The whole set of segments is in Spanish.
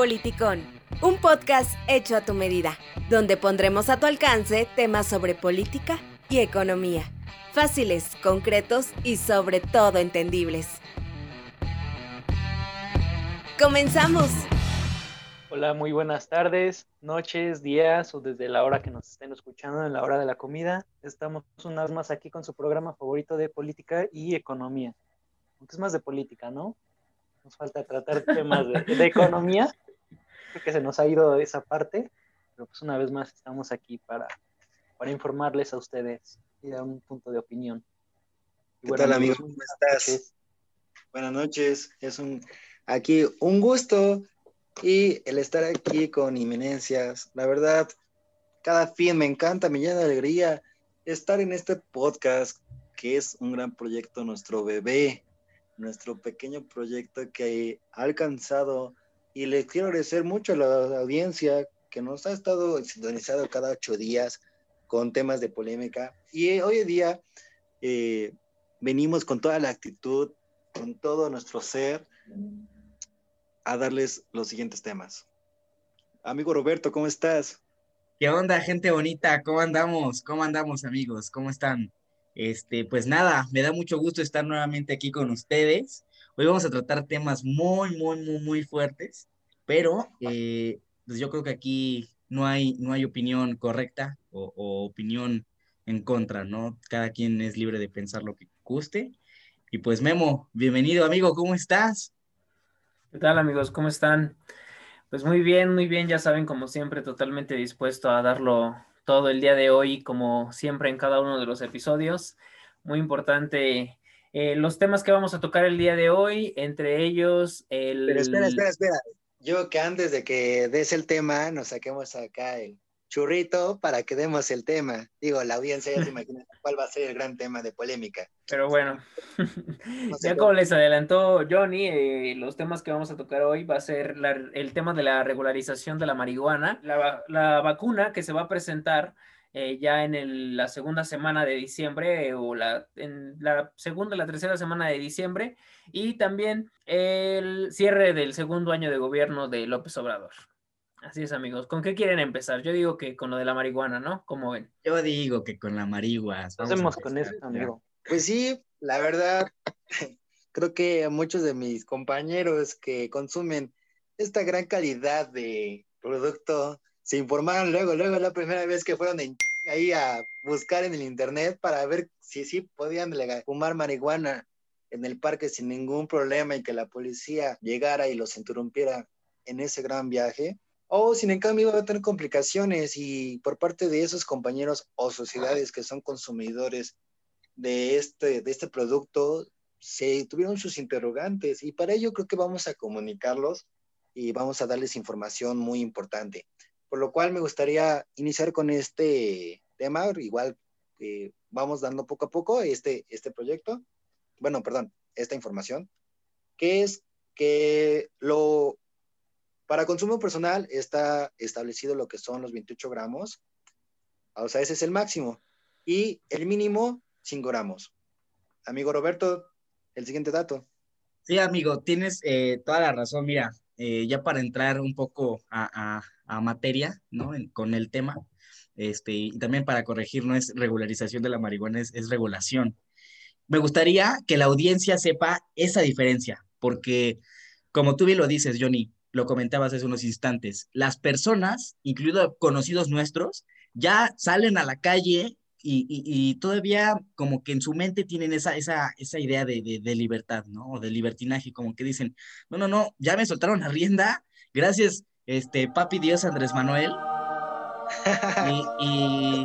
Politicón, un podcast hecho a tu medida, donde pondremos a tu alcance temas sobre política y economía, fáciles, concretos y sobre todo entendibles. ¡Comenzamos! Hola, muy buenas tardes, noches, días o desde la hora que nos estén escuchando en la hora de la comida. Estamos una vez más aquí con su programa favorito de política y economía. Aunque es más de política, ¿no? Nos falta tratar temas de, economía. Creo que se nos ha ido esa parte, pero pues una vez más estamos aquí para, para informarles a ustedes y dar un punto de opinión. ¿Qué tal, amigo? ¿Cómo estás? Buenas noches. Es un aquí un gusto y el estar aquí con Inminencias, la verdad, cada fin me encanta, me llena de alegría estar en este podcast, que es un gran proyecto, nuestro bebé, nuestro pequeño proyecto que ha alcanzado y les quiero agradecer mucho a la audiencia que nos ha estado sintonizado cada ocho días con temas de polémica y hoy en día eh, venimos con toda la actitud, con todo nuestro ser a darles los siguientes temas. Amigo Roberto, ¿cómo estás? ¿Qué onda, gente bonita? ¿Cómo andamos? ¿Cómo andamos, amigos? ¿Cómo están? Este, pues nada, me da mucho gusto estar nuevamente aquí con ustedes. Hoy vamos a tratar temas muy, muy, muy, muy fuertes, pero eh, pues yo creo que aquí no hay, no hay opinión correcta o, o opinión en contra, ¿no? Cada quien es libre de pensar lo que guste. Y pues Memo, bienvenido amigo, ¿cómo estás? ¿Qué tal amigos? ¿Cómo están? Pues muy bien, muy bien, ya saben, como siempre, totalmente dispuesto a darlo todo el día de hoy, como siempre en cada uno de los episodios. Muy importante eh, los temas que vamos a tocar el día de hoy, entre ellos el... Pero espera, espera, espera. Yo que antes de que des el tema, nos saquemos acá el, churrito para que demos el tema. Digo, la audiencia ya se imagina cuál va a ser el gran tema de polémica. Pero bueno, ya como les adelantó Johnny, eh, los temas que vamos a tocar hoy va a ser el tema de la regularización de la marihuana, la, vacuna que se va a presentar eh, ya en la segunda semana de diciembre eh, o la, en la segunda, la tercera semana de diciembre y también el cierre del segundo año de gobierno de López Obrador. Así es, amigos. ¿Con qué quieren empezar? Yo digo que con lo de la marihuana, ¿no? ¿Cómo ven? Yo digo que con la marihuana. Hacemos con eso, amigo. Pues sí, la verdad, creo que muchos de mis compañeros que consumen esta gran calidad de producto se informaron luego, luego la primera vez que fueron ahí a buscar en el internet para ver si sí podían fumar marihuana en el parque sin ningún problema y que la policía llegara y los interrumpiera en ese gran viaje o sin en cambio iba a tener complicaciones y por parte de esos compañeros o sociedades que son consumidores de este, de este producto, se tuvieron sus interrogantes y para ello creo que vamos a comunicarlos y vamos a darles información muy importante. Por lo cual me gustaría iniciar con este tema, igual eh, vamos dando poco a poco este, este proyecto, bueno, perdón, esta información, que es que lo para consumo personal está establecido lo que son los 28 gramos, o sea, ese es el máximo, y el mínimo 5 gramos. Amigo Roberto, el siguiente dato. Sí, amigo, tienes eh, toda la razón. Mira, eh, ya para entrar un poco a, materia, ¿no? con el tema, este, y también para corregir, no es regularización de la marihuana, es, es regulación. Me gustaría que la audiencia sepa esa diferencia, porque como tú bien lo dices, Johnny, lo comentabas hace unos instantes, las personas, incluidos conocidos nuestros, ya salen a la calle y, todavía como que en su mente tienen esa, esa, esa idea de, libertad, ¿no? O de libertinaje, como que dicen, no, no, no, ya me soltaron la rienda, gracias, este, papi Dios Andrés Manuel. y,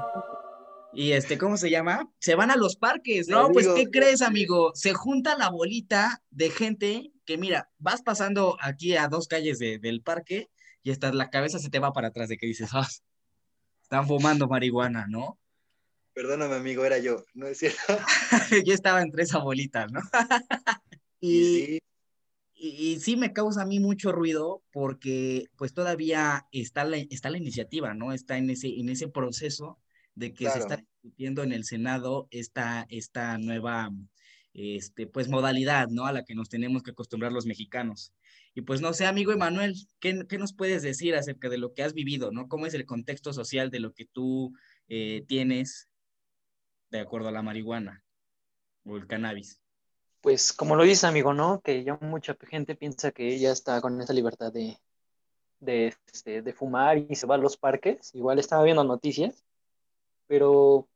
y este, ¿cómo se llama? Se van a los parques. No, pues, ¿qué crees, amigo? Se junta la bolita de gente que, mira, vas pasando aquí a dos calles del parque y hasta la cabeza se te va para atrás de que dices, ah, están fumando marihuana, ¿no? Perdóname, amigo, era yo, ¿no es cierto? yo estaba entre esa bolita, ¿no? y, y, sí me causa a mí mucho ruido porque pues todavía está la, está la iniciativa, ¿no? Está en ese, en ese proceso de que se está discutiendo en el Senado esta, esta nueva este, pues, modalidad, ¿no? A la que nos tenemos que acostumbrar los mexicanos. Y pues no sé, amigo Emanuel, ¿qué, ¿qué, nos puedes decir acerca de lo que has vivido, ¿no? ¿Cómo es el contexto social de lo que tú eh, tienes de acuerdo a la marihuana o el cannabis? Pues como lo dice amigo, ¿no? Que ya mucha gente piensa que ya está con esa libertad de, de, este, de fumar y se va a los parques. Igual estaba viendo noticias, pero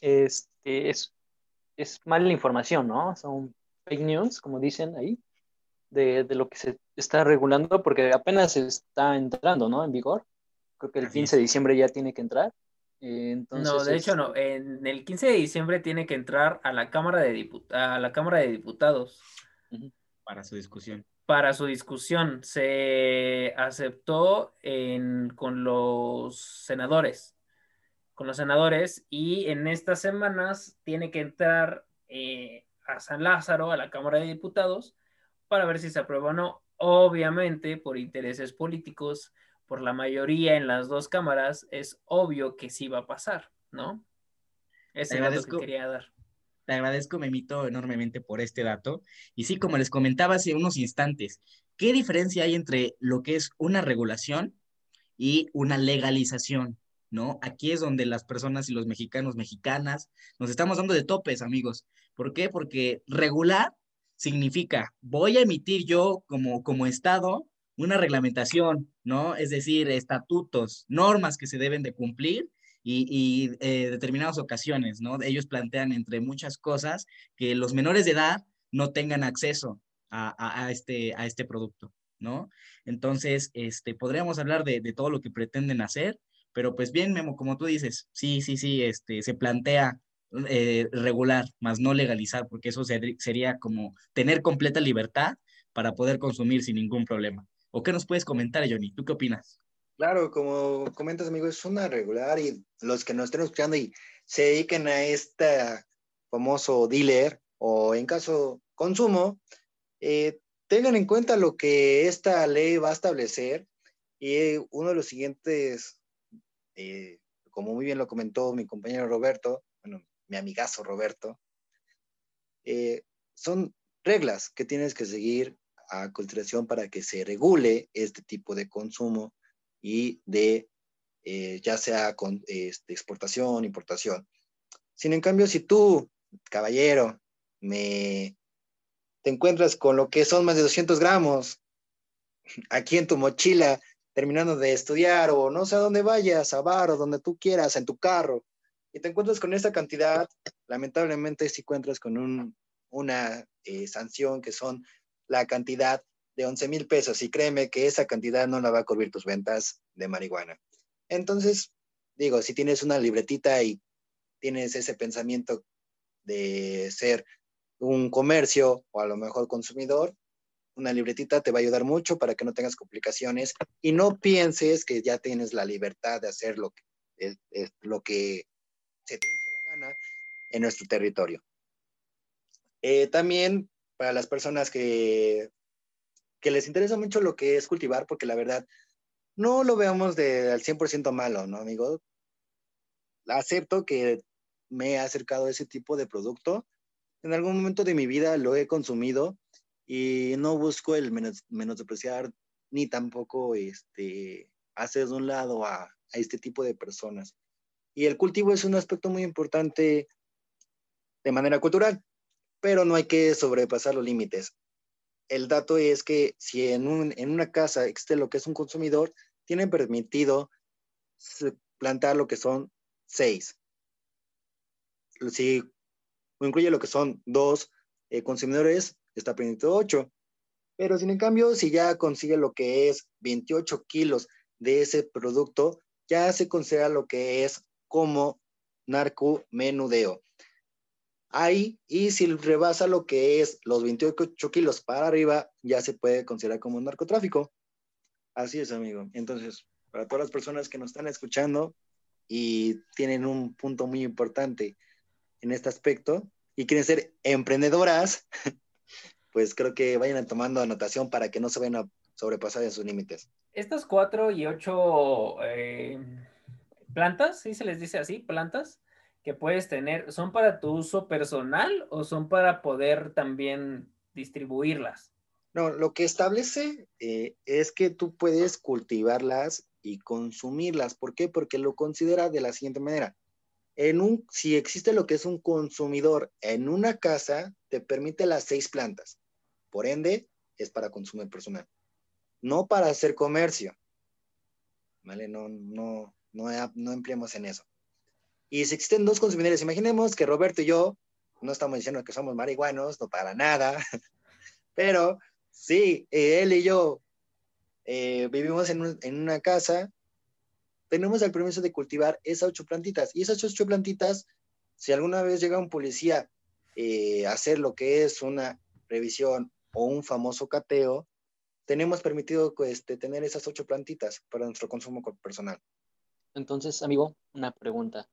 este, es, es mala información, ¿no? Son fake news, como dicen ahí, de, de, lo que se está regulando, porque apenas está entrando, ¿no? En vigor. Creo que el 15 de diciembre ya tiene que entrar. Entonces, no, de hecho no. En el 15 de diciembre tiene que entrar a la Cámara de, Diput a la Cámara de Diputados. Para su discusión para su discusión. Se aceptó en, con los senadores, con los senadores, y en estas semanas tiene que entrar eh, a San Lázaro, a la Cámara de Diputados, para ver si se aprueba o no. Obviamente, por intereses políticos, por la mayoría en las dos cámaras, es obvio que sí va a pasar, ¿no? Ese es lo que quería dar. Te agradezco, Memito, enormemente por este dato. Y sí, como les comentaba hace unos instantes, ¿qué diferencia hay entre lo que es una regulación y una legalización? ¿No? Aquí es donde las personas y los mexicanos, mexicanas, nos estamos dando de topes, amigos. ¿Por qué? Porque regular significa, voy a emitir yo como, como Estado una reglamentación, ¿no? Es decir, estatutos, normas que se deben de cumplir y, eh, determinadas ocasiones, ¿no? Ellos plantean entre muchas cosas que los menores de edad no tengan acceso a, este, a este producto, ¿no? Entonces, este, podríamos hablar de, todo lo que pretenden hacer, pero pues bien, Memo, como tú dices, sí, sí, sí, este, se plantea eh, regular, más no legalizar, porque eso sería como tener completa libertad para poder consumir sin ningún problema. ¿O qué nos puedes comentar, Johnny? ¿Tú qué opinas? Claro, como comentas, amigo, es una regular y los que nos estén escuchando y se dediquen a este famoso dealer o en caso consumo, eh, tengan en cuenta lo que esta ley va a establecer y uno de los siguientes, eh, como muy bien lo comentó mi compañero Roberto, bueno, mi amigazo Roberto, eh, son reglas que tienes que seguir a consideración para que se regule este tipo de consumo y de eh, ya sea con este, exportación, importación. Sin en cambio, si tú, caballero, me te encuentras con lo que son más de 200 gramos aquí en tu mochila, terminando de estudiar o no sé a dónde vayas, a bar o donde tú quieras, en tu carro, y te encuentras con esta cantidad, lamentablemente si encuentras con un, una eh, sanción que son la cantidad de 11 mil pesos y créeme que esa cantidad no la va a cubrir tus ventas de marihuana. Entonces, digo, si tienes una libretita y tienes ese pensamiento de ser un comercio o a lo mejor consumidor, una libretita te va a ayudar mucho para que no tengas complicaciones y no pienses que ya tienes la libertad de hacer lo que, lo que se te la gana en nuestro territorio. Eh, también para las personas que que les interesa mucho lo que es cultivar, porque la verdad no lo veamos de al 100% malo, ¿no, amigo? Acepto que me he acercado a ese tipo de producto. En algún momento de mi vida lo he consumido y no busco el menos, menospreciar ni tampoco este, hacer de un lado a, a este tipo de personas. Y el cultivo es un aspecto muy importante de manera cultural, pero no hay que sobrepasar los límites el dato es que si en, una casa existe lo que es un consumidor, tienen permitido plantar lo que son seis. Si incluye lo que son dos eh, consumidores, está permitido ocho. Pero sin en cambio, si ya consigue lo que es 28 kilos de ese producto, ya se considera lo que es como narcomenudeo ahí y si rebasa lo que es los 28 kilos para arriba, ya se puede considerar como un narcotráfico. Así es, amigo. Entonces, para todas las personas que nos están escuchando y tienen un punto muy importante en este aspecto y quieren ser emprendedoras, pues creo que vayan tomando anotación para que no se vayan a sobrepasar en sus límites. Estas cuatro y ocho eh, plantas, ¿sí se les dice así? Plantas que puedes tener, ¿son para tu uso personal o son para poder también distribuirlas? No, lo que establece eh, es que tú puedes cultivarlas y consumirlas. ¿Por qué? Porque lo considera de la siguiente manera. En un, si existe lo que es un consumidor en una casa, te permite las seis plantas. Por ende, es para consumo personal, no para hacer comercio. ¿Vale? No, no, no, no empleemos en eso. Y si existen dos consumidores, imaginemos que Roberto y yo, no estamos diciendo que somos marihuanos, no para nada, pero sí, él y yo eh, vivimos en, en, una casa, tenemos el permiso de cultivar esas ocho plantitas. Y esas ocho plantitas, si alguna vez llega un policía eh, a hacer lo que es una revisión o un famoso cateo, tenemos permitido este, tener esas ocho plantitas para nuestro consumo personal. Entonces, amigo, una pregunta.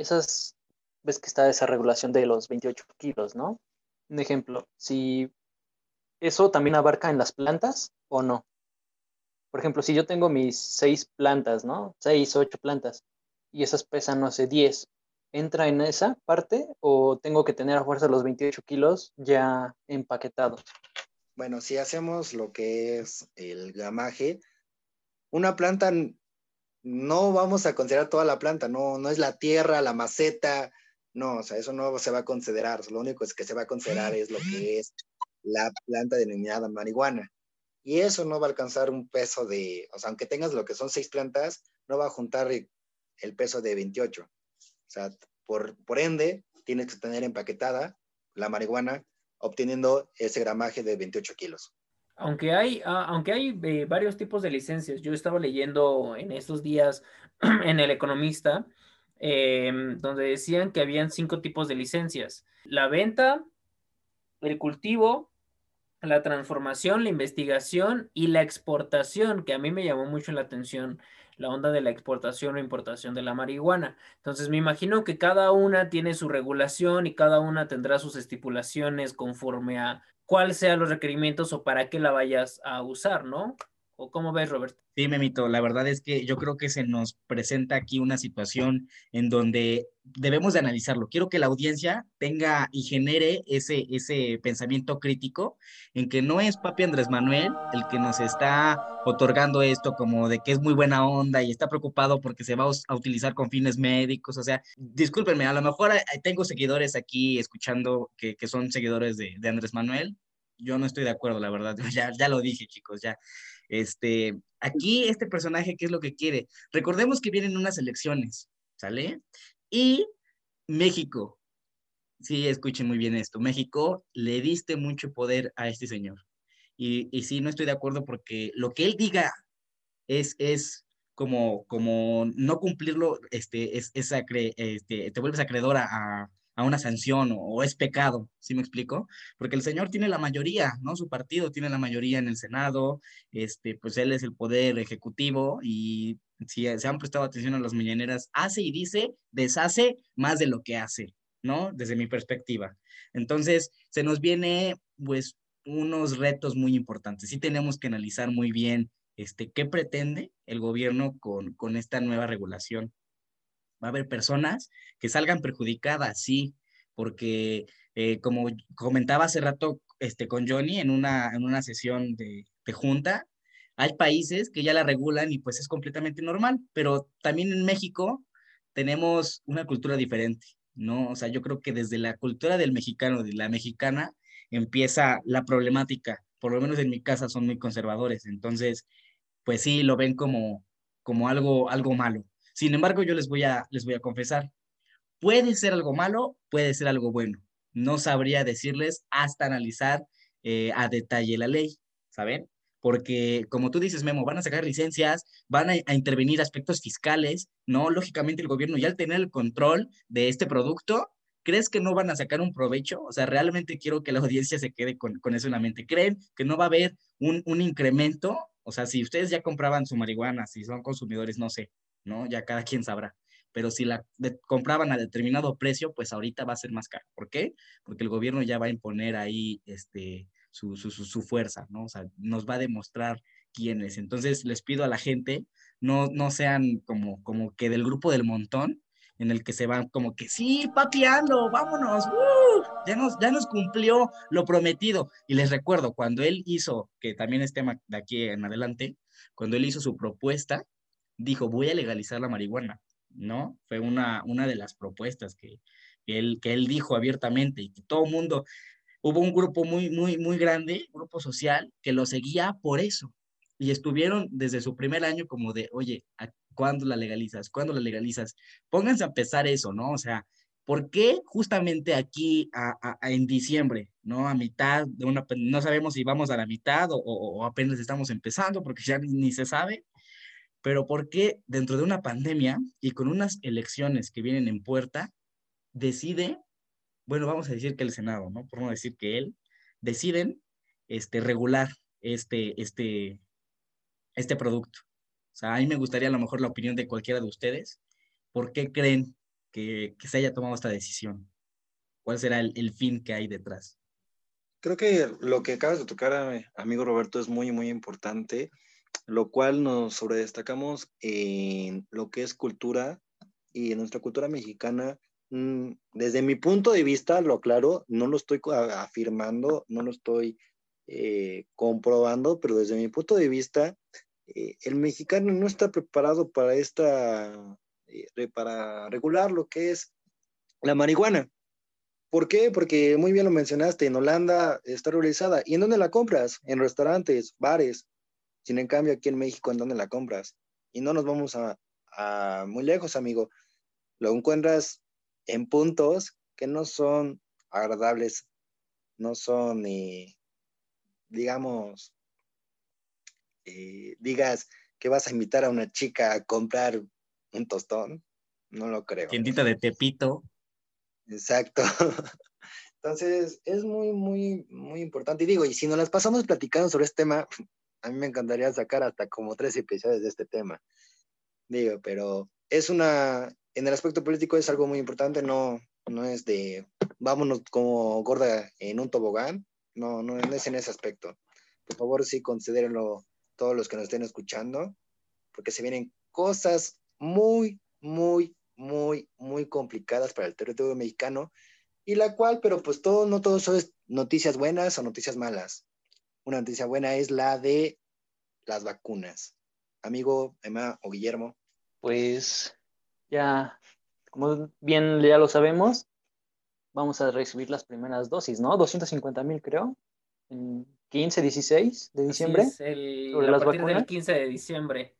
Esas, ves que está esa regulación de los 28 kilos, ¿no? Un ejemplo, si eso también abarca en las plantas o no. Por ejemplo, si yo tengo mis seis plantas, ¿no? Seis, ocho plantas, y esas pesan, no sé, 10, ¿entra en esa parte o tengo que tener a fuerza los 28 kilos ya empaquetados? Bueno, si hacemos lo que es el gamaje, una planta no vamos a considerar toda la planta, no, no es la tierra, la maceta, no, o sea, eso no se va a considerar, lo único es que se va a considerar es lo que es la planta denominada marihuana. Y eso no va a alcanzar un peso de, o sea, aunque tengas lo que son seis plantas, no va a juntar el peso de 28. O sea, por, por ende, tienes que tener empaquetada la marihuana obteniendo ese gramaje de 28 kilos. Aunque hay, ah, aunque hay eh, varios tipos de licencias, yo estaba leyendo en estos días en El Economista, em, donde decían que habían cinco tipos de licencias. La venta, el cultivo, la transformación, la investigación y la exportación, que a mí me llamó mucho la atención la onda de la exportación o importación de la marihuana. Entonces me imagino que cada una tiene su regulación y cada una tendrá sus estipulaciones conforme a cuál sean los requerimientos o para qué la vayas a usar, ¿no? ¿O cómo ves, Roberto? Sí, Memito, la verdad es que yo creo que se nos presenta aquí una situación en donde debemos de analizarlo. Quiero que la audiencia tenga y genere ese, ese pensamiento crítico en que no es papi Andrés Manuel el que nos está otorgando esto como de que es muy buena onda y está preocupado porque se va a utilizar con fines médicos. O sea, discúlpenme, a lo mejor tengo seguidores aquí escuchando que, que son seguidores de, de, Andrés Manuel. Yo no estoy de acuerdo, la verdad. Ya, ya lo dije, chicos, ya. Este, aquí este personaje, ¿qué es lo que quiere? Recordemos que vienen unas elecciones, ¿sale? Y México, sí, escuchen muy bien esto, México le diste mucho poder a este señor. Y, y sí, no estoy de acuerdo porque lo que él diga es, es como, como no cumplirlo, este, es, es este, te vuelves acreedora a, a una sanción o, es pecado, ¿sí me explico? Porque el Señor tiene la mayoría, ¿no? Su partido tiene la mayoría en el Senado, este, pues él es el poder ejecutivo y si se han prestado atención a las mañaneras, hace y dice, deshace más de lo que hace, ¿no? Desde mi perspectiva. Entonces, se nos viene, pues, unos retos muy importantes. Sí tenemos que analizar muy bien este, qué pretende el gobierno con, con esta nueva regulación va a haber personas que salgan perjudicadas, sí, porque eh, como comentaba hace rato este, con Johnny en una, en una sesión de, de junta, hay países que ya la regulan y pues es completamente normal, pero también en México tenemos una cultura diferente, ¿no? O sea, yo creo que desde la cultura del mexicano, de la mexicana, empieza la problemática. Por lo menos en mi casa son muy conservadores, entonces, pues sí, lo ven como, como algo, algo malo. Sin embargo, yo les voy a, les voy a confesar, puede ser algo malo, puede ser algo bueno. No sabría decirles hasta analizar eh, a detalle la ley, ¿saben? Porque como tú dices, Memo, van a sacar licencias, van a, a, intervenir aspectos fiscales, ¿no? Lógicamente el gobierno ya al tener el control de este producto, ¿crees que no van a sacar un provecho? O sea, realmente quiero que la audiencia se quede con, con eso en la mente. ¿Creen que no va a haber un, un incremento? O sea, si ustedes ya compraban su marihuana, si son consumidores, no sé, ¿no? Ya cada quien sabrá. Pero si la compraban a determinado precio, pues ahorita va a ser más caro. ¿Por qué? Porque el gobierno ya va a imponer ahí este, su, su, su, fuerza, ¿no? O sea, nos va a demostrar quién es. Entonces les pido a la gente, no, no sean como, como que del grupo del montón en el que se van como que sí, pateando, vámonos, ¡uh! ya, nos, ya nos cumplió lo prometido. Y les recuerdo, cuando él hizo, que también es tema de aquí en adelante, cuando él hizo su propuesta, dijo, voy a legalizar la marihuana, ¿no? Fue una, una de las propuestas que, él, que él dijo abiertamente y todo el mundo, hubo un grupo muy, muy, muy grande, grupo social, que lo seguía por eso. Y estuvieron desde su primer año como de, oye, ¿cuándo la legalizas? ¿Cuándo la legalizas? Pónganse a pesar eso, ¿no? O sea, ¿por qué justamente aquí en diciembre, ¿no? A mitad de una, no sabemos si vamos a la mitad o, apenas estamos empezando porque ya ni, se sabe, pero ¿por qué dentro de una pandemia y con unas elecciones que vienen en puerta, decide, bueno, vamos a decir que el Senado, ¿no? Por no decir que él, deciden este, regular este, este, este producto. O sea, a mí me gustaría a lo mejor la opinión de cualquiera de ustedes. ¿Por qué creen que, se haya tomado esta decisión? ¿Cuál será el, fin que hay detrás? Creo que lo que acabas de tocar, amigo Roberto, es muy, muy importante, lo cual nos sobredestacamos en lo que es cultura y en nuestra cultura mexicana. Mm, desde mi punto de vista, lo aclaro, no lo estoy afirmando, no lo estoy eh, comprobando, pero desde mi punto de vista, eh, el mexicano no está preparado para esta, eh, para regular lo que es la marihuana. ¿Por qué? Porque muy bien lo mencionaste, en Holanda está realizada. ¿Y en dónde la compras? En restaurantes, bares. Sin en cambio, aquí en México, ¿en dónde la compras? Y no nos vamos a, muy lejos, amigo. Lo encuentras en puntos que no son agradables, no son, eh, digamos, eh, digas que vas a invitar a una chica a comprar un tostón, no lo creo. Tiendita de Tepito. Exacto. Entonces, es muy, muy, muy importante. Y digo, y si nos las pasamos platicando sobre este tema, a mí me encantaría sacar hasta como tres episodios de este tema. Digo, pero es una, en el aspecto político es algo muy importante, no, no es de vámonos como gorda en un tobogán, no, no, es en ese aspecto. Por favor, sí, considérenlo todos los que nos estén escuchando, porque se vienen cosas muy, muy, muy, muy complicadas para el territorio mexicano, y la cual, pero pues todo, no todo son noticias buenas o noticias malas. Una noticia buena es la de las vacunas. Amigo Emma o Guillermo. Pues ya, como bien ya lo sabemos, vamos a recibir las primeras dosis, ¿no? 250 mil creo, 15, 16 de diciembre. el, a partir del 15 de diciembre.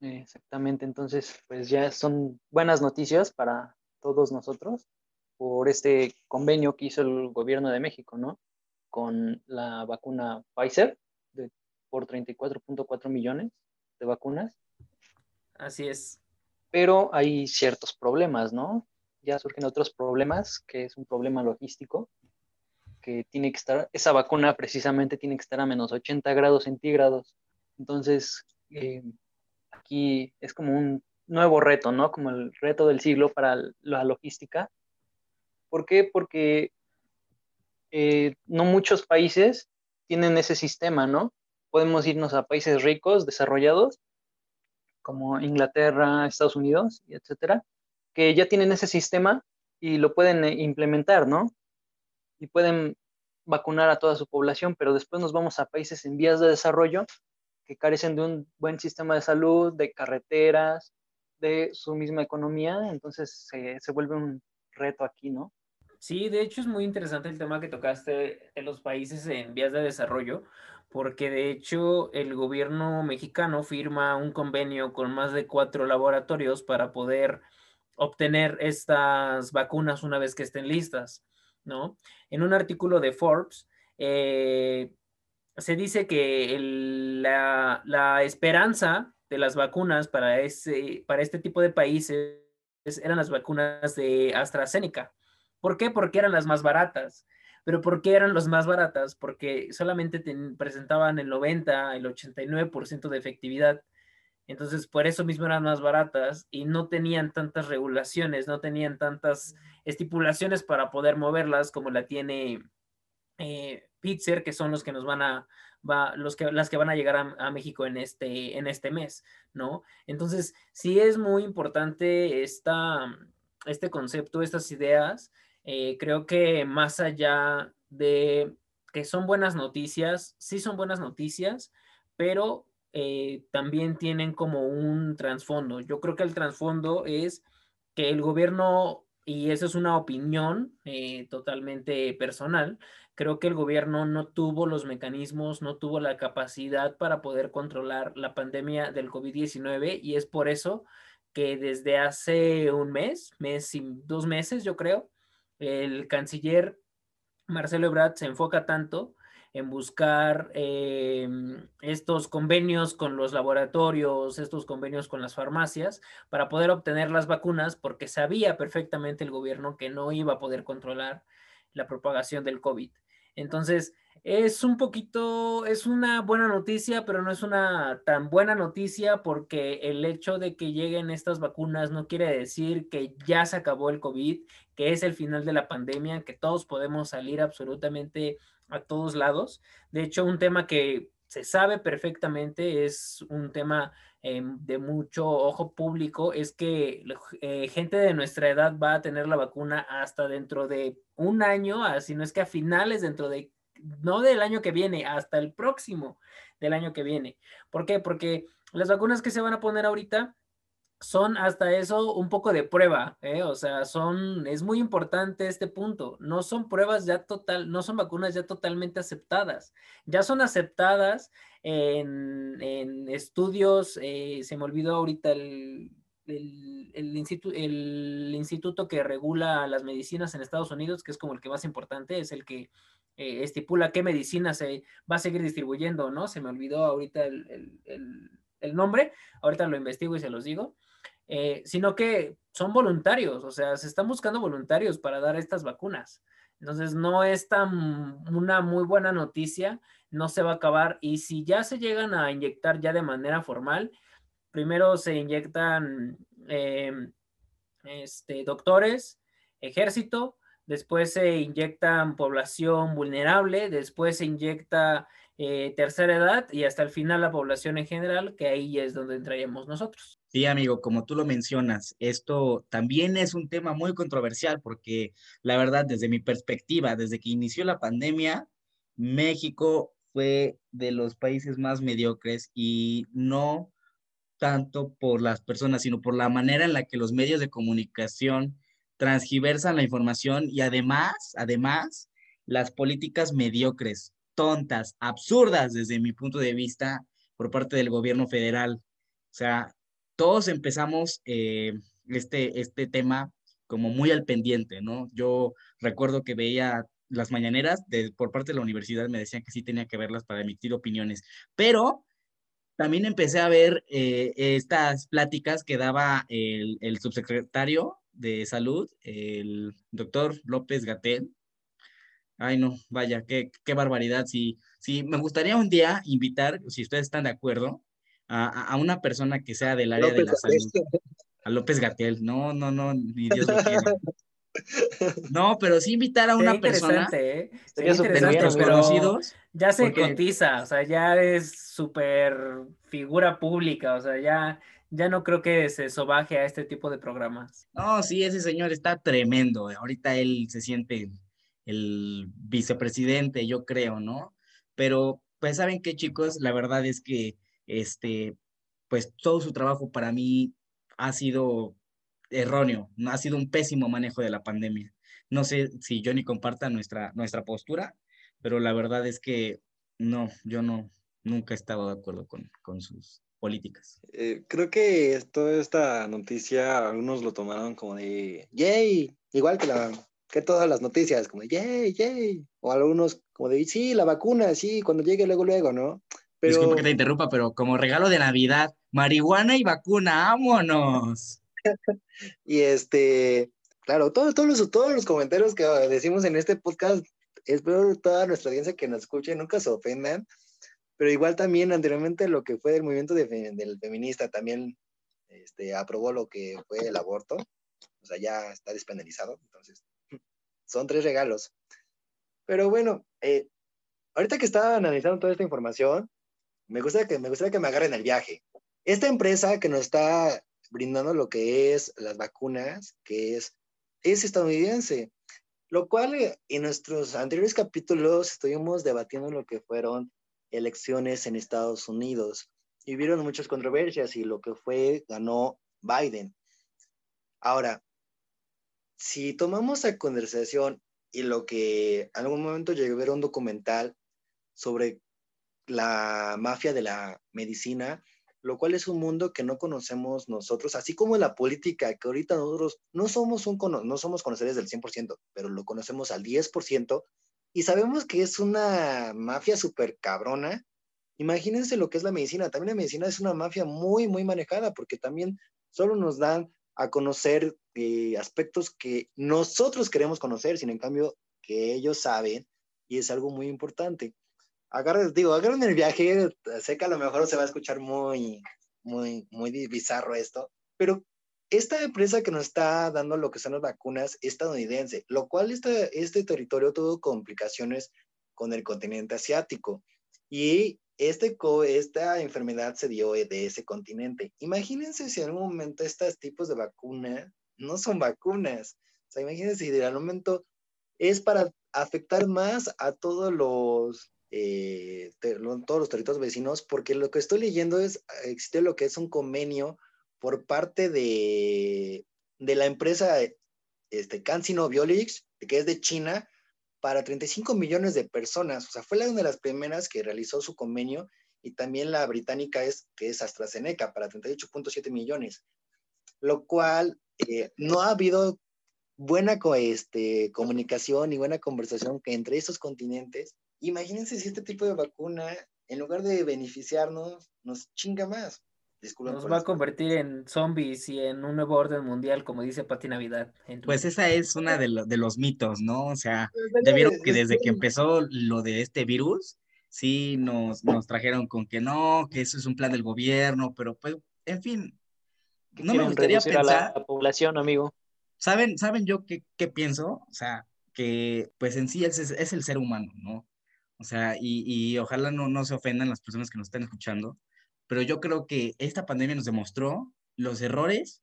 Exactamente, entonces pues ya son buenas noticias para todos nosotros por este convenio que hizo el gobierno de México, ¿no? Con la vacuna Pfizer de, por 34.4 millones de vacunas. Así es. Pero hay ciertos problemas, ¿no? Ya surgen otros problemas, que es un problema logístico, que tiene que estar, esa vacuna precisamente tiene que estar a menos 80 grados centígrados. Entonces, eh, aquí es como un nuevo reto, ¿no? Como el reto del siglo para la logística. ¿Por qué? Porque eh, no muchos países tienen ese sistema, ¿no? Podemos irnos a países ricos, desarrollados, como Inglaterra, Estados Unidos, etcétera, que ya tienen ese sistema y lo pueden eh, implementar, ¿no? y pueden vacunar a toda su población, pero después nos vamos a países en vías de desarrollo que carecen de un buen sistema de salud, de carreteras, de su misma economía, entonces se, vuelve un reto aquí, ¿no? Sí, de hecho es muy interesante el tema que tocaste de los países en vías de desarrollo, porque de hecho el gobierno mexicano firma un convenio con más de cuatro laboratorios para poder obtener estas vacunas una vez que estén listas. ¿no? En un artículo de Forbes, eh, se dice que la, esperanza de las vacunas para, ese, para este tipo de países eran las vacunas de AstraZeneca. ¿Por qué? Porque eran las más baratas. ¿Pero por qué eran las más baratas? Porque solamente presentaban el 90, el 89% de efectividad. Entonces, por eso mismo eran más baratas y no tenían tantas regulaciones, no tenían tantas estipulaciones para poder moverlas como la tiene eh, Pfizer, que son los que nos van a va, los que, las que van a llegar a, México en este, en este mes, ¿no? Entonces, sí es muy importante esta, este concepto, estas ideas. Eh, creo que más allá de que son buenas noticias, sí son buenas noticias, pero eh, también tienen como un trasfondo. Yo creo que el trasfondo es que el gobierno, y eso es una opinión eh, totalmente personal, creo que el gobierno no tuvo los mecanismos, no tuvo la capacidad para poder controlar la pandemia del COVID-19 y es por eso que desde hace un mes, mes y dos meses yo creo, el canciller Marcelo Ebrard se enfoca tanto en buscar em, estos convenios con los laboratorios, estos convenios con las farmacias, para poder obtener las vacunas, porque sabía perfectamente el gobierno que no iba a poder controlar la propagación del COVID. Entonces, es un poquito, es una buena noticia, pero no es una tan buena noticia porque el hecho de que lleguen estas vacunas no quiere decir que ya se acabó el COVID, que es el final de la pandemia, que todos podemos salir absolutamente a todos lados. De hecho, un tema que se sabe perfectamente, es un tema em, de mucho ojo público, es que eh, gente de nuestra edad va a tener la vacuna hasta dentro de un año, así no es que a finales dentro de, no del año que viene, hasta el próximo del año que viene. ¿Por qué? Porque las vacunas que se van a poner ahorita son hasta eso un poco de prueba, ¿eh? o sea, son, es muy importante este punto, no son pruebas ya total, no son vacunas ya totalmente aceptadas, ya son aceptadas en, estudios, eh, se me olvidó ahorita el, el, el, instituto que regula las medicinas en Estados Unidos, que es como el que más importante, es el que eh, estipula qué medicina se va a seguir distribuyendo, ¿no? Se me olvidó ahorita el, el nombre, ahorita lo investigo y se los digo. Eh, sino que son voluntarios, o sea, se están buscando voluntarios para dar estas vacunas. Entonces, no es tan una muy buena noticia, no se va a acabar. Y si ya se llegan a inyectar ya de manera formal, primero se inyectan em, este, doctores, ejército, después se inyectan población vulnerable, después se inyecta eh, tercera edad y hasta el final la población en general, que ahí es donde entraríamos nosotros. Sí, amigo, como tú lo mencionas, esto también es un tema muy controversial porque la verdad, desde mi perspectiva, desde que inició la pandemia, México fue de los países más mediocres y no tanto por las personas, sino por la manera en la que los medios de comunicación transgiversan la información y además, además, las políticas mediocres tontas, absurdas desde mi punto de vista por parte del gobierno federal. O sea, todos empezamos eh, este, este tema como muy al pendiente, ¿no? Yo recuerdo que veía las mañaneras de, por parte de la universidad, me decían que sí tenía que verlas para emitir opiniones, pero también empecé a ver eh, estas pláticas que daba el, el subsecretario de salud, el doctor López Gatel, Ay, no, vaya, qué, qué barbaridad. Sí, sí, me gustaría un día invitar, si ustedes están de acuerdo, a, a una persona que sea del área de la salud. A López Gatel. No, no, no, ni Dios lo quiera. No, pero sí invitar a una persona ¿eh? de nuestros conocidos. Ya se cotiza, o sea, ya es súper figura pública, o sea, ya, ya no creo que se sobaje a este tipo de programas. No, sí, ese señor está tremendo. Ahorita él se siente el vicepresidente, yo creo, ¿no? Pero, pues, ¿saben qué, chicos? La verdad es que, este, pues, todo su trabajo para mí ha sido erróneo, ha sido un pésimo manejo de la pandemia. No sé si Johnny comparta nuestra, nuestra postura, pero la verdad es que no, yo no, nunca he estado de acuerdo con, con sus políticas. Eh, creo que toda esta noticia, algunos lo tomaron como de, yay, igual que la que todas las noticias, como, yay, yay, o algunos como de, sí, la vacuna, sí, cuando llegue luego, luego, ¿no? Pero... Disculpa que te interrumpa, pero como regalo de Navidad, marihuana y vacuna, vámonos. y este, claro, todos, todos, los, todos los comentarios que decimos en este podcast, espero toda nuestra audiencia que nos escuche nunca se ofendan, pero igual también anteriormente lo que fue el movimiento del feminista también este, aprobó lo que fue el aborto, o sea, ya está despenalizado, entonces son tres regalos. Pero bueno, eh, ahorita que estaba analizando toda esta información, me gustaría que me, gustaría que me agarren el viaje. Esta empresa que nos está brindando lo que es las vacunas, que es, es estadounidense, lo cual eh, en nuestros anteriores capítulos estuvimos debatiendo lo que fueron elecciones en Estados Unidos y vieron muchas controversias y lo que fue ganó Biden. Ahora, si tomamos a conversación y lo que en algún momento llegué a ver un documental sobre la mafia de la medicina, lo cual es un mundo que no conocemos nosotros, así como la política, que ahorita nosotros no somos, un, no somos conocedores del 100%, pero lo conocemos al 10%, y sabemos que es una mafia súper cabrona. Imagínense lo que es la medicina. También la medicina es una mafia muy, muy manejada, porque también solo nos dan a conocer eh, aspectos que nosotros queremos conocer, sin en cambio que ellos saben, y es algo muy importante agarren, digo, agarren el viaje, sé que a lo mejor se va a escuchar muy, muy, muy bizarro esto, pero esta empresa que nos está dando lo que son las vacunas estadounidense, lo cual este, este territorio tuvo complicaciones con el continente asiático y este, esta enfermedad se dio de ese continente. Imagínense si en algún momento estos tipos de vacunas no son vacunas. O sea, imagínense si en algún momento es para afectar más a todos los, eh, todos los territorios vecinos, porque lo que estoy leyendo es, existe lo que es un convenio por parte de, de la empresa este, CanSino Biolix, que es de China, para 35 millones de personas. O sea, fue la una de las primeras que realizó su convenio y también la británica es, que es AstraZeneca, para 38.7 millones. Lo cual eh, no ha habido buena este, comunicación y buena conversación que entre esos continentes Imagínense si este tipo de vacuna, en lugar de beneficiarnos, nos chinga más. nos va a convertir en zombies y en un nuevo orden mundial, como dice Pati Navidad. Pues esa es una de, de, los mitos, ¿no? O sea, debieron que desde que empezó lo de este virus, sí nos, nos trajeron con que no, que eso es un plan del gobierno, pero pues, en fin, no me gustaría pensar... la población, amigo. ¿Saben, ¿Saben yo qué, qué pienso? O sea, que pues en sí es, es el ser humano, ¿no? O sea, y, y ojalá no, no se ofendan las personas que nos están escuchando, pero yo creo que esta pandemia nos demostró los errores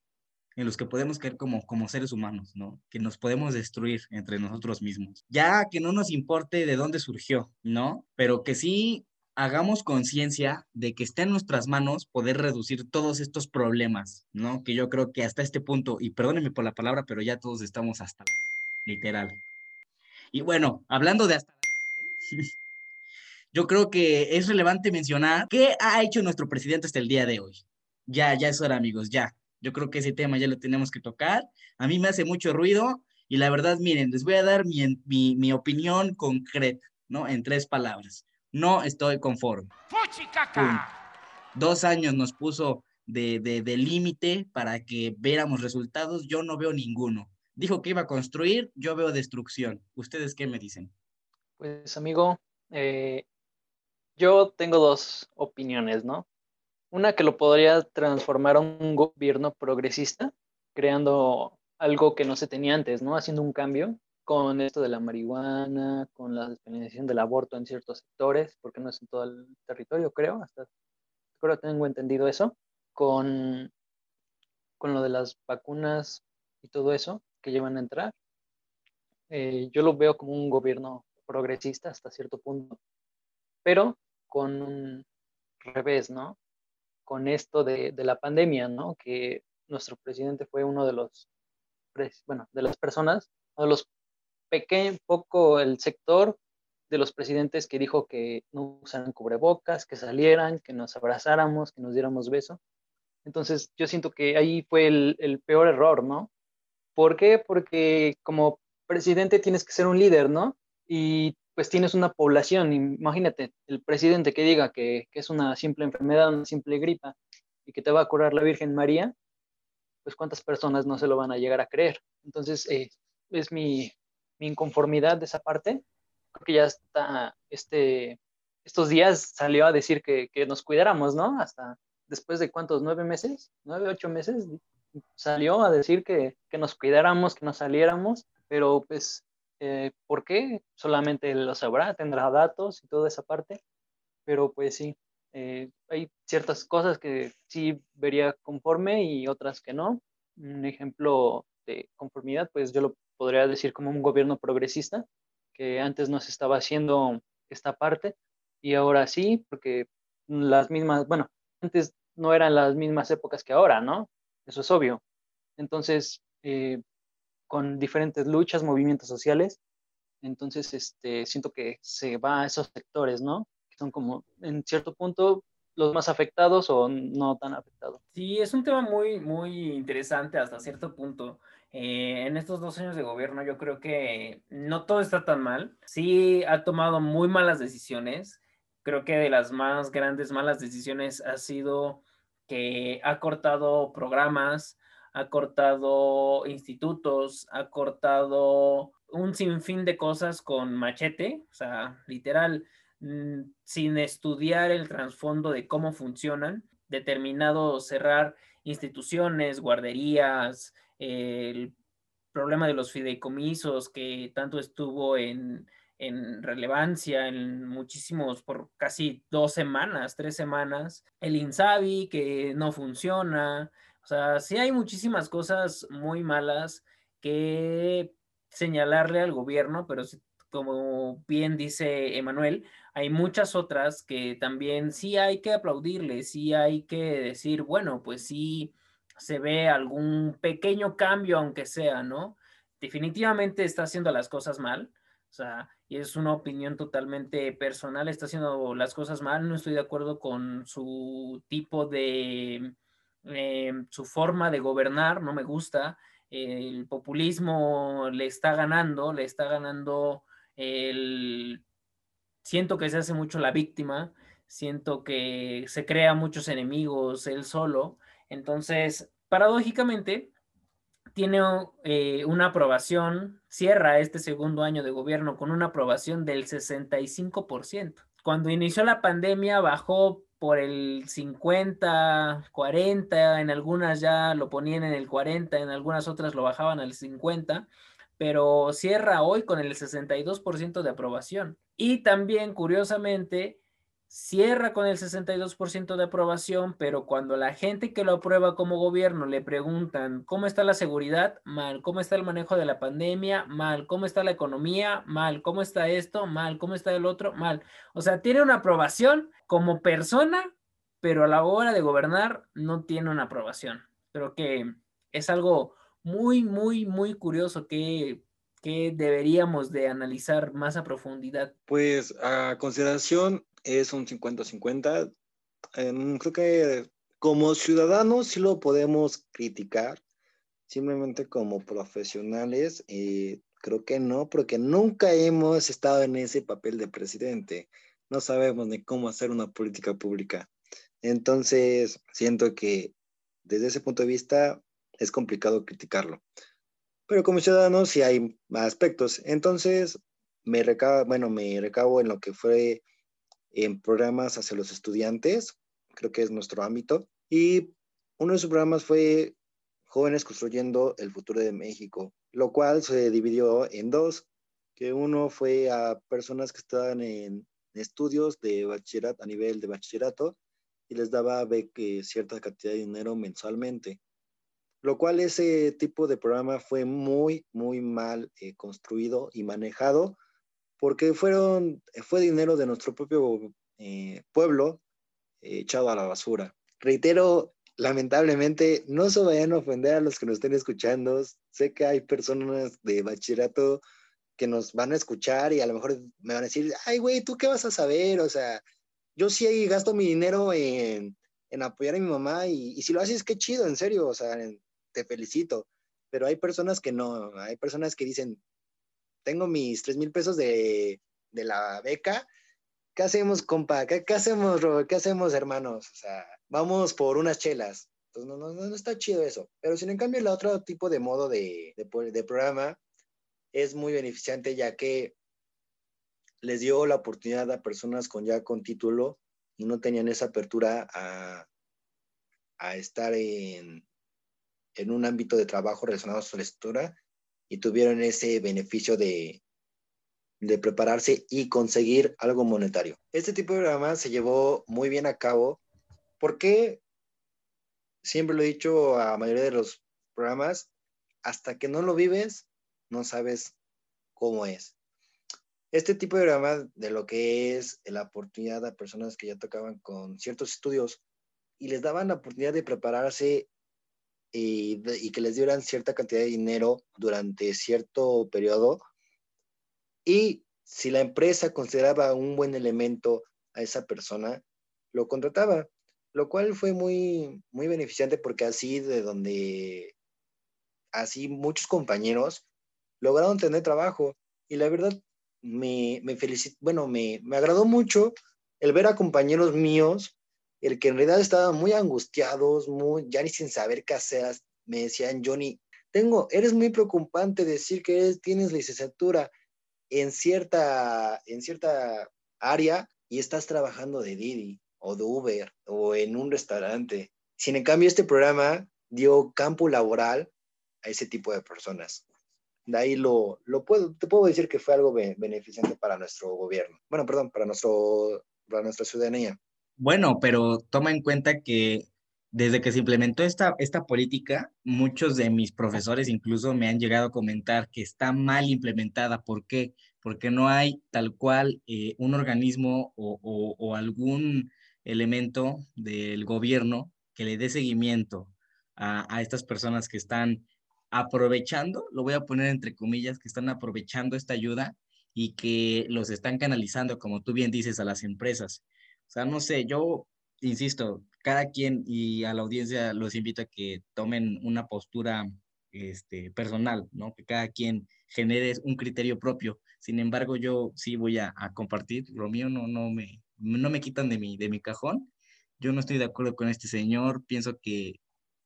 en los que podemos caer como, como seres humanos, ¿no? Que nos podemos destruir entre nosotros mismos. Ya que no nos importe de dónde surgió, ¿no? Pero que sí hagamos conciencia de que está en nuestras manos poder reducir todos estos problemas, ¿no? Que yo creo que hasta este punto, y perdónenme por la palabra, pero ya todos estamos hasta literal. Y bueno, hablando de hasta yo creo que es relevante mencionar qué ha hecho nuestro presidente hasta el día de hoy. Ya, ya es hora, amigos, ya. Yo creo que ese tema ya lo tenemos que tocar. A mí me hace mucho ruido y la verdad, miren, les voy a dar mi, mi, opinión concreta, ¿no? En tres palabras. No estoy conforme. Dos años nos puso de, de, de límite para que viéramos resultados. Yo no veo ninguno. Dijo que iba a construir, yo veo destrucción. ¿Ustedes qué me dicen? Pues amigo, eh, yo tengo dos opiniones, ¿no? Una que lo podría transformar a un gobierno progresista, creando algo que no se tenía antes, ¿no? Haciendo un cambio con esto de la marihuana, con la despenalización del aborto en ciertos sectores, porque no es en todo el territorio, creo, hasta creo que tengo entendido eso, con, con lo de las vacunas y todo eso que llevan a entrar. Eh, yo lo veo como un gobierno progresista hasta cierto punto, pero con un revés, ¿no? Con esto de, la pandemia, ¿no? Que nuestro presidente fue uno de los, bueno, de las personas, de los pequeños, poco el sector de los presidentes que dijo que no usaran cubrebocas, que salieran, que nos abrazáramos, que nos diéramos beso. Entonces yo siento que ahí fue el, el peor error, ¿no? ¿Por qué? Porque como presidente tienes que ser un líder, ¿no? Y pues tienes una población, imagínate, el presidente que diga que, es una simple enfermedad, una simple gripa y que te va a curar la Virgen María, pues cuántas personas no se lo van a llegar a creer. Entonces, eh, es mi, inconformidad de esa parte. Creo que ya está, este, estos días salió a decir que, nos cuidáramos, ¿no? Hasta después de cuántos, nueve meses, nueve, ocho meses, salió a decir que, que nos cuidáramos, que nos saliéramos, pero pues Eh, ¿Por qué? Solamente lo sabrá, tendrá datos y toda esa parte, pero pues sí, eh, hay ciertas cosas que sí vería conforme y otras que no. Un ejemplo de conformidad, pues yo lo podría decir como un gobierno progresista, que antes no se estaba haciendo esta parte y ahora sí, porque las mismas, bueno, antes no eran las mismas épocas que ahora, ¿no? Eso es obvio. Entonces, eh, con diferentes luchas, movimientos sociales, entonces este, siento que se va a esos sectores, ¿no? Que son como, en cierto punto, los más afectados o no tan afectados. Sí, es un tema muy, muy interesante hasta cierto punto. Eh, en estos dos años de gobierno yo creo que no todo está tan mal. Sí ha tomado muy malas decisiones. Creo que de las más grandes malas decisiones ha sido que ha cortado programas, ha cortado institutos, ha cortado un sinfín de cosas con machete, o sea, literal, mm, sin estudiar el trasfondo de cómo funcionan, determinado cerrar instituciones, guarderías, el problema de los fideicomisos que tanto estuvo en, relevancia en muchísimos, por casi dos semanas, tres semanas, el INSABI que no funciona, o sea, sí hay muchísimas cosas muy malas que señalarle al gobierno, pero como bien dice Emanuel, hay muchas otras que también sí hay que aplaudirle, sí hay que decir, bueno, pues sí se ve algún pequeño cambio, aunque sea, ¿no? Definitivamente está haciendo las cosas mal, o sea, y es una opinión totalmente personal, está haciendo las cosas mal, no estoy de acuerdo con su tipo de, eh, su forma de gobernar, no me gusta, el populismo le está ganando, le está ganando el... Siento que se hace mucho la víctima, siento que se crea muchos enemigos él solo, entonces, paradójicamente, tiene eh, una aprobación, cierra este segundo año de gobierno con una aprobación del 65%. Cuando inició la pandemia bajó por el 50, 40, en algunas ya lo ponían en el 40, en algunas otras lo bajaban al 50, pero cierra hoy con el 62% de aprobación. Y también, curiosamente, cierra con el 62% de aprobación, pero cuando la gente que lo aprueba como gobierno le preguntan cómo está la seguridad, mal, cómo está el manejo de la pandemia, mal, cómo está la economía, mal, cómo está esto, mal, cómo está el otro, mal. O sea, tiene una aprobación como persona, pero a la hora de gobernar no tiene una aprobación. Creo que es algo muy, muy, muy curioso que que deberíamos de analizar más a profundidad? Pues a consideración es un 50-50. Em, creo que como ciudadanos sí lo podemos criticar, simplemente como profesionales, eh, creo que no, porque nunca hemos estado en ese papel de presidente. No sabemos ni cómo hacer una política pública. Entonces, siento que desde ese punto de vista es complicado criticarlo. Pero como ciudadanos sí hay aspectos. Entonces, me recabo, bueno, me recabo en lo que fue en programas hacia los estudiantes, creo que es nuestro ámbito. Y uno de sus programas fue Jóvenes Construyendo el Futuro de México, lo cual se dividió en dos, que uno fue a personas que estaban en estudios de bachillerato, a nivel de bachillerato, y les daba cierta cantidad de dinero mensualmente. Lo cual ese tipo de programa fue muy, muy mal eh, construido y manejado porque fueron, fue dinero de nuestro propio eh, pueblo eh, echado a la basura. Reitero, lamentablemente, no se vayan a ofender a los que nos estén escuchando. Sé que hay personas de bachillerato que nos van a escuchar y a lo mejor me van a decir, ay, güey, ¿tú qué vas a saber? O sea, yo sí gasto mi dinero en, en apoyar a mi mamá y, y, si lo haces, qué chido, en serio, o sea, te felicito. Pero hay personas que no, hay personas que dicen, tengo mis tres mil pesos de, la beca. ¿Qué hacemos, compa? ¿Qué, hacemos, Robert? ¿Qué hacemos, hermanos? O sea, vamos por unas chelas. Entonces, no, no, no está chido eso. Pero sin en cambio, el otro tipo de modo de, de, programa es muy beneficiante, ya que les dio la oportunidad a personas con ya con título y no tenían esa apertura a, a estar en, en un ámbito de trabajo relacionado a su lectura y tuvieron ese beneficio de, de prepararse y conseguir algo monetario. Este tipo de programa se llevó muy bien a cabo porque, siempre lo he dicho a la mayoría de los programas, hasta que no lo vives, no sabes cómo es. Este tipo de programa de lo que es la oportunidad a personas que ya tocaban con ciertos estudios y les daban la oportunidad de prepararse y, que les dieran cierta cantidad de dinero durante cierto periodo, y si la empresa consideraba un buen elemento a esa persona, lo contrataba, lo cual fue muy, muy beneficiante porque así de donde, así muchos compañeros lograron tener trabajo. Y la verdad me, me bueno, me, me agradó mucho el ver a compañeros míos, el que en realidad estaban muy angustiados, ya ni sin saber qué hacer, me decían, Johnny, tengo, eres muy preocupante decir que tienes licenciatura, en cierta, en cierta área y estás trabajando de Didi o de Uber o en un restaurante. Sin en cambio, este programa dio campo laboral a ese tipo de personas. De ahí lo, lo puedo, te puedo decir que fue algo beneficiante para nuestro gobierno. Bueno, perdón, para, nuestro, para nuestra ciudadanía. Bueno, pero toma en cuenta que desde que se implementó esta, esta política, muchos de mis profesores incluso me han llegado a comentar que está mal implementada. ¿Por qué? Porque no hay tal cual eh, un organismo o, o, algún elemento del gobierno que le dé seguimiento a, a estas personas que están aprovechando, lo voy a poner entre comillas, que están aprovechando esta ayuda y que los están canalizando, como tú bien dices, a las empresas. Sea, no sé, yo insisto, cada quien y a la audiencia los invito a que tomen una postura este, personal, ¿no? Que cada quien genere un criterio propio. Sin embargo, yo sí voy a, compartir, lo mío no, no, me, no me quitan de mi, de mi cajón. Yo no estoy de acuerdo con este señor, pienso que,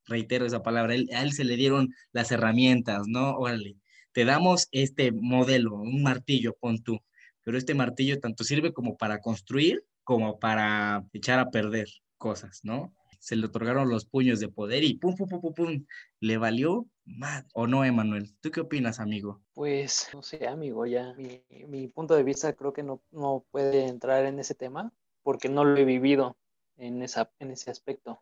reitero esa palabra, a él se le dieron las herramientas, ¿no? Órale, te damos este modelo, un martillo, pon tú, pero este martillo tanto sirve como para construir como para echar a perder cosas, ¿no? Se le otorgaron los puños de poder y pum, pum, pum, pum, pum, le valió más. ¿O no, Emanuel? ¿Tú qué opinas, amigo? Pues, no sé, amigo, ya mi, mi punto de vista creo que no, no puede entrar en ese tema porque no lo he vivido en, esa, en ese aspecto.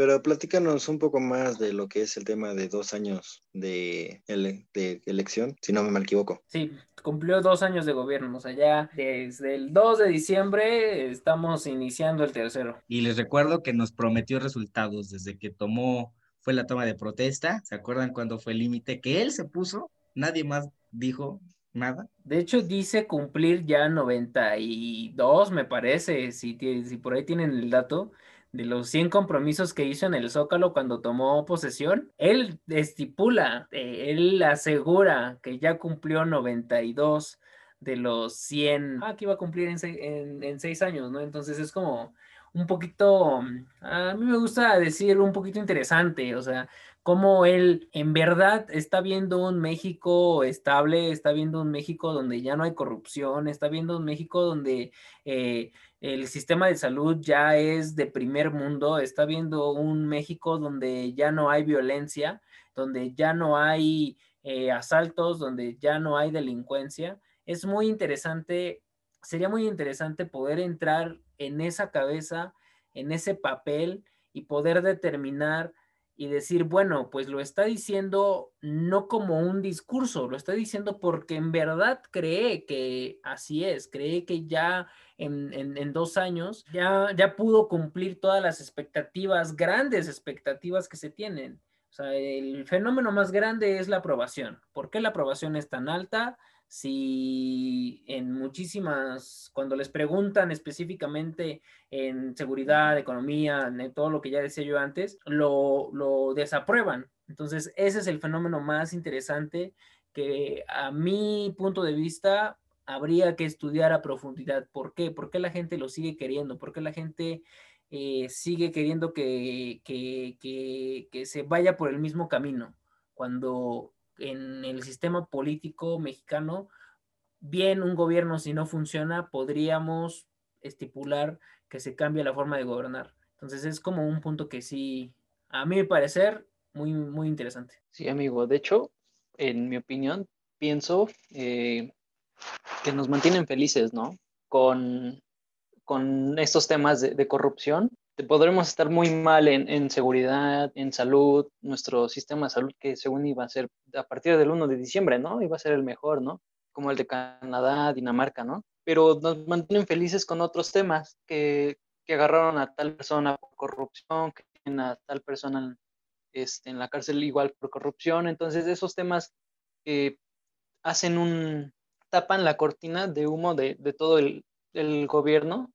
Pero platícanos un poco más de lo que es el tema de dos años de, de elección, si no me equivoco. Sí, cumplió dos años de gobierno, o sea, ya desde el 2 de diciembre estamos iniciando el tercero. Y les recuerdo que nos prometió resultados desde que tomó, fue la toma de protesta, ¿se acuerdan cuando fue el límite que él se puso? Nadie más dijo nada. De hecho, dice cumplir ya 92, me parece, si, si por ahí tienen el dato de los 100 compromisos que hizo en el Zócalo cuando tomó posesión, él estipula, eh, él asegura que ya cumplió 92 de los 100, ah, que iba a cumplir en, en, seis años, ¿no? Entonces es como un poquito, a mí me gusta decir un poquito interesante, o sea, cómo él en verdad está viendo un México estable, está viendo un México donde ya no hay corrupción, está viendo un México donde eh, el sistema de salud ya es de primer mundo, está viendo un México donde ya no hay violencia, donde ya no hay eh, asaltos, donde ya no hay delincuencia. Es muy interesante, sería muy interesante poder entrar en esa cabeza, en ese papel y poder determinar y decir, bueno, pues lo está diciendo no como un discurso, lo está diciendo porque en verdad cree que así es, cree que ya en, dos años ya, ya pudo cumplir todas las expectativas, grandes expectativas que se tienen. O sea, el fenómeno más grande es la aprobación. ¿Por qué la aprobación es tan alta? Si en muchísimas, cuando les preguntan específicamente en seguridad, economía, en todo lo que ya decía yo antes, lo, lo desaprueban. Entonces, ese es el fenómeno más interesante que a mi punto de vista habría que estudiar a profundidad. ¿Por qué? ¿Por qué la gente lo sigue queriendo? ¿Por qué la gente eh, sigue queriendo que, que, que, que se vaya por el mismo camino? Cuando en el sistema político mexicano, bien un gobierno si no funciona, podríamos estipular que se cambie la forma de gobernar. Entonces es como un punto que sí, a mi parecer, muy, muy interesante. Sí, amigo. De hecho, en mi opinión, pienso, eh, que nos mantienen felices, ¿no? Con, con estos temas de, corrupción. Podremos estar muy mal en, en, seguridad, en salud, nuestro sistema de salud que según iba a ser a partir del 1 de diciembre, ¿no? Iba a ser el mejor, ¿no? Como el de Canadá, Dinamarca, ¿no? Pero nos mantienen felices con otros temas que, que agarraron a tal persona por corrupción, que tienen a tal persona este, en la cárcel igual por corrupción. Entonces, esos temas eh, hacen un, tapan la cortina de humo de, todo el, gobierno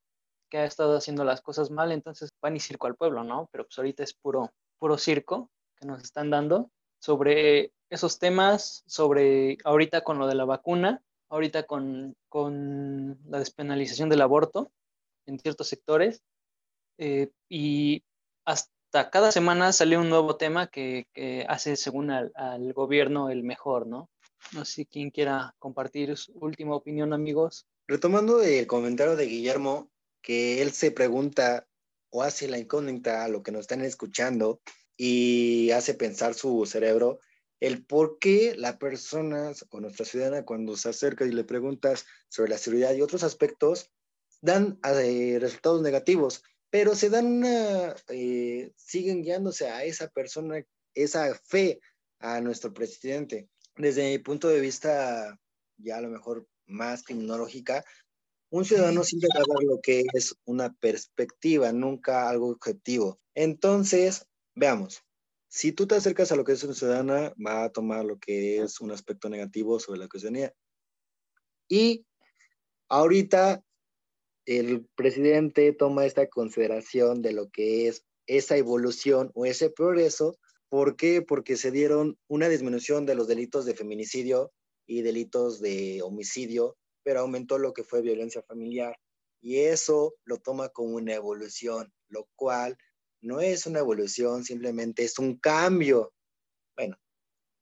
que ha estado haciendo las cosas mal, entonces van y circo al pueblo, ¿no? Pero pues ahorita es puro, puro circo que nos están dando sobre esos temas, sobre ahorita con lo de la vacuna, ahorita con, la despenalización del aborto en ciertos sectores, eh, y hasta cada semana sale un nuevo tema que, hace según al gobierno el mejor, ¿no? No sé quién quiera compartir su última opinión, amigos. Retomando el comentario de Guillermo, que él se pregunta o hace la incógnita a lo que nos están escuchando y hace pensar su cerebro el por qué la persona o nuestra ciudadana cuando se acerca y le preguntas sobre la seguridad y otros aspectos, dan eh, resultados negativos, pero se dan una, eh, siguen guiándose a esa persona, esa fe a nuestro presidente. Desde mi punto de vista, ya a lo mejor más criminológica, un ciudadano siempre va a dar lo que es una perspectiva, nunca algo objetivo. Entonces, veamos, si tú te acercas a lo que es una ciudadana, va a tomar lo que es un aspecto negativo sobre la ciudadanía. Y ahorita el presidente toma esta consideración de lo que es esa evolución o ese progreso ¿Por qué? Porque se dieron una disminución de los delitos de feminicidio y delitos de homicidio, pero aumentó lo que fue violencia familiar. Y eso lo toma como una evolución, lo cual no es una evolución, simplemente es un cambio. Bueno,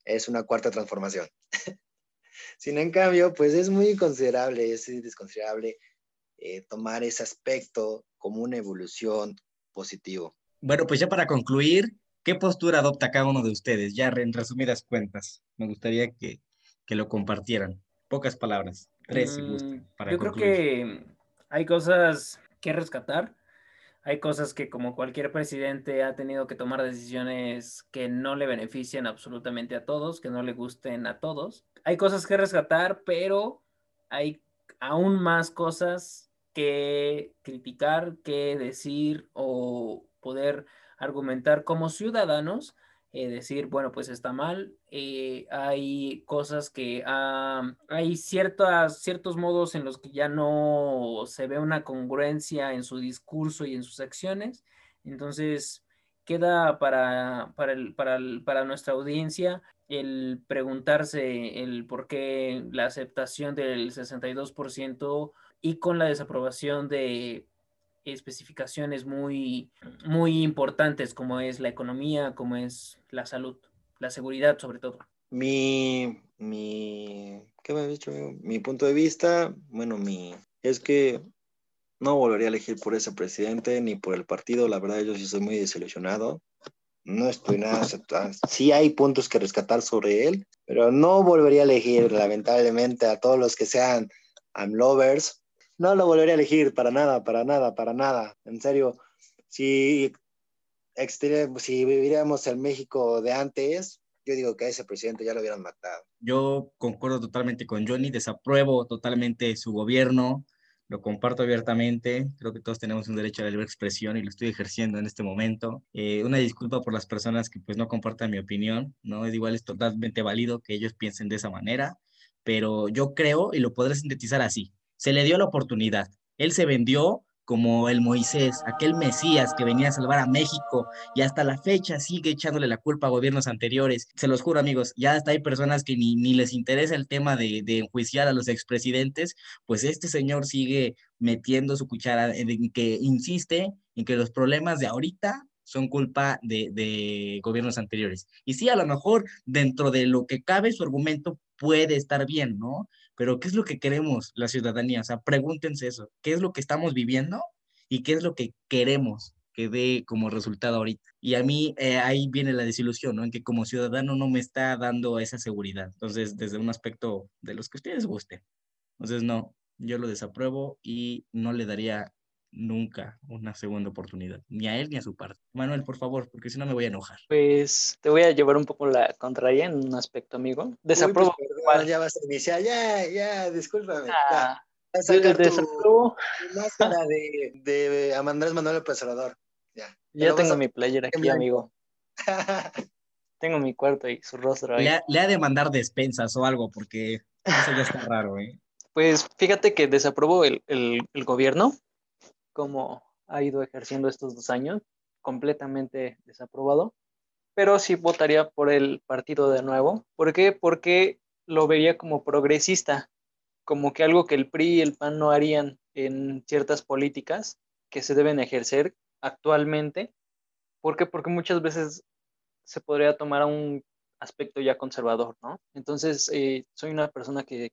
es una cuarta transformación. Sin en cambio, pues es muy considerable, es desconsiderable eh, tomar ese aspecto como una evolución positivo. Bueno, pues ya para concluir, ¿Qué postura adopta cada uno de ustedes? Ya en resumidas cuentas, me gustaría que, lo compartieran. Pocas palabras, tres si gustan. Mm, para yo creo que hay cosas que rescatar. Hay cosas que como cualquier presidente ha tenido que tomar decisiones que no le beneficien absolutamente a todos, que no le gusten a todos. Hay cosas que rescatar, pero hay aún más cosas que criticar, que decir o poder argumentar como ciudadanos, eh, decir, bueno, pues está mal, eh, hay cosas que, hay ciertas, ciertos modos en los que ya no se ve una congruencia en su discurso y en sus acciones, entonces queda para, para, el, para, para nuestra audiencia el preguntarse el por qué la aceptación del 62% y con la desaprobación de especificaciones muy, muy importantes como es la economía, como es la salud, la seguridad sobre todo. Mi, mi, ¿qué me has dicho? Mi punto de vista, bueno, mi, es que no volvería a elegir por ese presidente ni por el partido, la verdad yo sí soy muy desilusionado. No estoy nada, sí hay puntos que rescatar sobre él, pero no volvería a elegir lamentablemente a todos los que sean lovers no lo volvería a elegir para nada, para nada, para nada. En serio, si, si viviéramos el México de antes, yo digo que a ese presidente ya lo hubieran matado. Yo concuerdo totalmente con Johnny, desapruebo totalmente su gobierno, lo comparto abiertamente, creo que todos tenemos un derecho a la libre expresión y lo estoy ejerciendo en este momento. Eh, una disculpa por las personas que pues no compartan mi opinión, ¿no? Es igual, es totalmente válido que ellos piensen de esa manera, pero yo creo, y lo podré sintetizar así, se le dio la oportunidad. Él se vendió como el Moisés, aquel Mesías que venía a salvar a México y hasta la fecha sigue echándole la culpa a gobiernos anteriores. Se los juro amigos, ya hasta hay personas que ni, les interesa el tema de, de, enjuiciar a los expresidentes, pues este señor sigue metiendo su cuchara en que insiste en que los problemas de ahorita son culpa de, de gobiernos anteriores. Y sí, a lo mejor dentro de lo que cabe su argumento puede estar bien, ¿no? Pero ¿qué es lo que queremos la ciudadanía? O sea, pregúntense eso, ¿qué es lo que estamos viviendo y qué es lo que queremos que dé como resultado ahorita? Y a mí eh, ahí viene la desilusión, ¿no? En que como ciudadano no me está dando esa seguridad. Entonces, desde un aspecto de los que ustedes gusten. Entonces, no, yo lo desapruebo y no le daría nunca una segunda oportunidad, ni a él ni a su parte. Manuel, por favor, porque si no me voy a enojar. Pues te voy a llevar un poco la contraria en un aspecto, amigo. Uy, Desapruebo. pues, perdón, ¿cuál? ya vas a iniciar, ya, ya, discúlpame. Ah, ya. Vas a sacar tu, desapruebo. tu máscara de, de Andrés Manuel López Obrador. Ya. Ya tengo a- mi playera aquí, amigo. Tengo mi cuarto y su rostro ahí. Le ha, le ha de mandar despensas o algo, porque eso ya está raro, ¿eh? Pues fíjate que desaprobó el, el, el gobierno, como ha ido ejerciendo estos dos años, completamente desaprobado, pero sí votaría por el partido de nuevo. ¿Por qué? Porque lo vería como progresista, como que algo que el PRI y el PAN no harían en ciertas políticas que se deben ejercer actualmente. ¿Por qué? Porque muchas veces se podría tomar un aspecto ya conservador, ¿no? Entonces, eh, soy una persona que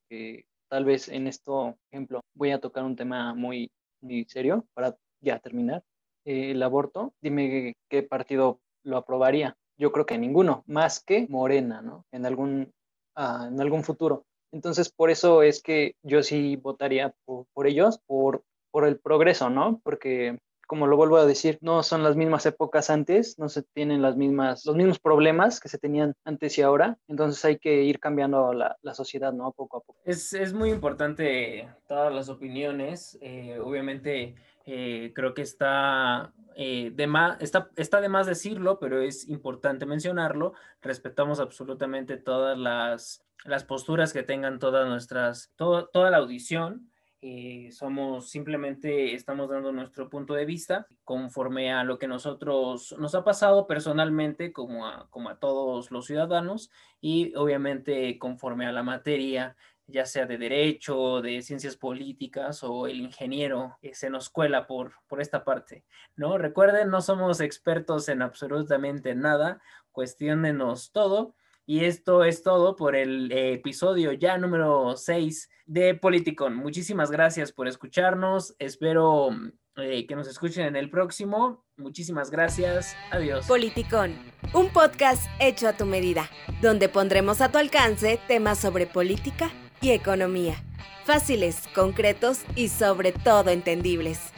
tal vez en esto, ejemplo, voy a tocar un tema muy, muy serio para ya terminar. Eh, el aborto, dime qué partido lo aprobaría. Yo creo que ninguno, más que Morena, ¿no? En algún, ah, en algún futuro. Entonces, por eso es que yo sí votaría por, por ellos, por, por el progreso, ¿no? Porque como lo vuelvo a decir, no son las mismas épocas antes, no se tienen las mismas, los mismos problemas que se tenían antes y ahora, entonces hay que ir cambiando la, la sociedad, ¿no? Poco a poco. Es, es muy importante todas las opiniones. eh, obviamente, eh, creo que está, eh, de más, está, está de decirlo, pero es importante mencionarlo. Respetamos absolutamente todas las, las posturas que tengan todas nuestras, todo- toda la audición. Eh, somos simplemente estamos dando nuestro punto de vista conforme a lo que nosotros nos ha pasado personalmente como a, como a todos los ciudadanos y obviamente conforme a la materia ya sea de derecho, de ciencias políticas o el ingeniero que se nos cuela por, por esta parte, ¿no? Recuerden, no somos expertos en absolutamente nada, cuestionenos todo. Y esto es todo por el eh, episodio ya número 6 de Politicon. Muchísimas gracias por escucharnos. Espero eh, que nos escuchen en el próximo. Muchísimas gracias. Adiós. Politicón, un podcast hecho a tu medida, donde pondremos a tu alcance temas sobre política y economía. Fáciles, concretos y sobre todo entendibles.